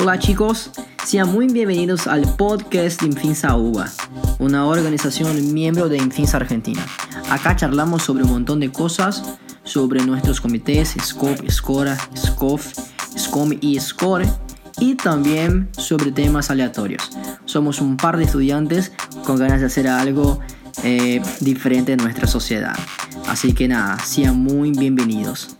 Hola chicos, sean muy bienvenidos al podcast de Infinsa UBA, una organización miembro de Infinsa Argentina. Acá charlamos sobre un montón de cosas, sobre nuestros comités, SCOP, SCORA, SCOF, SCOM y SCORE, y también sobre temas aleatorios. Somos un par de estudiantes con ganas de hacer algo eh, diferente en nuestra sociedad. Así que nada, sean muy bienvenidos.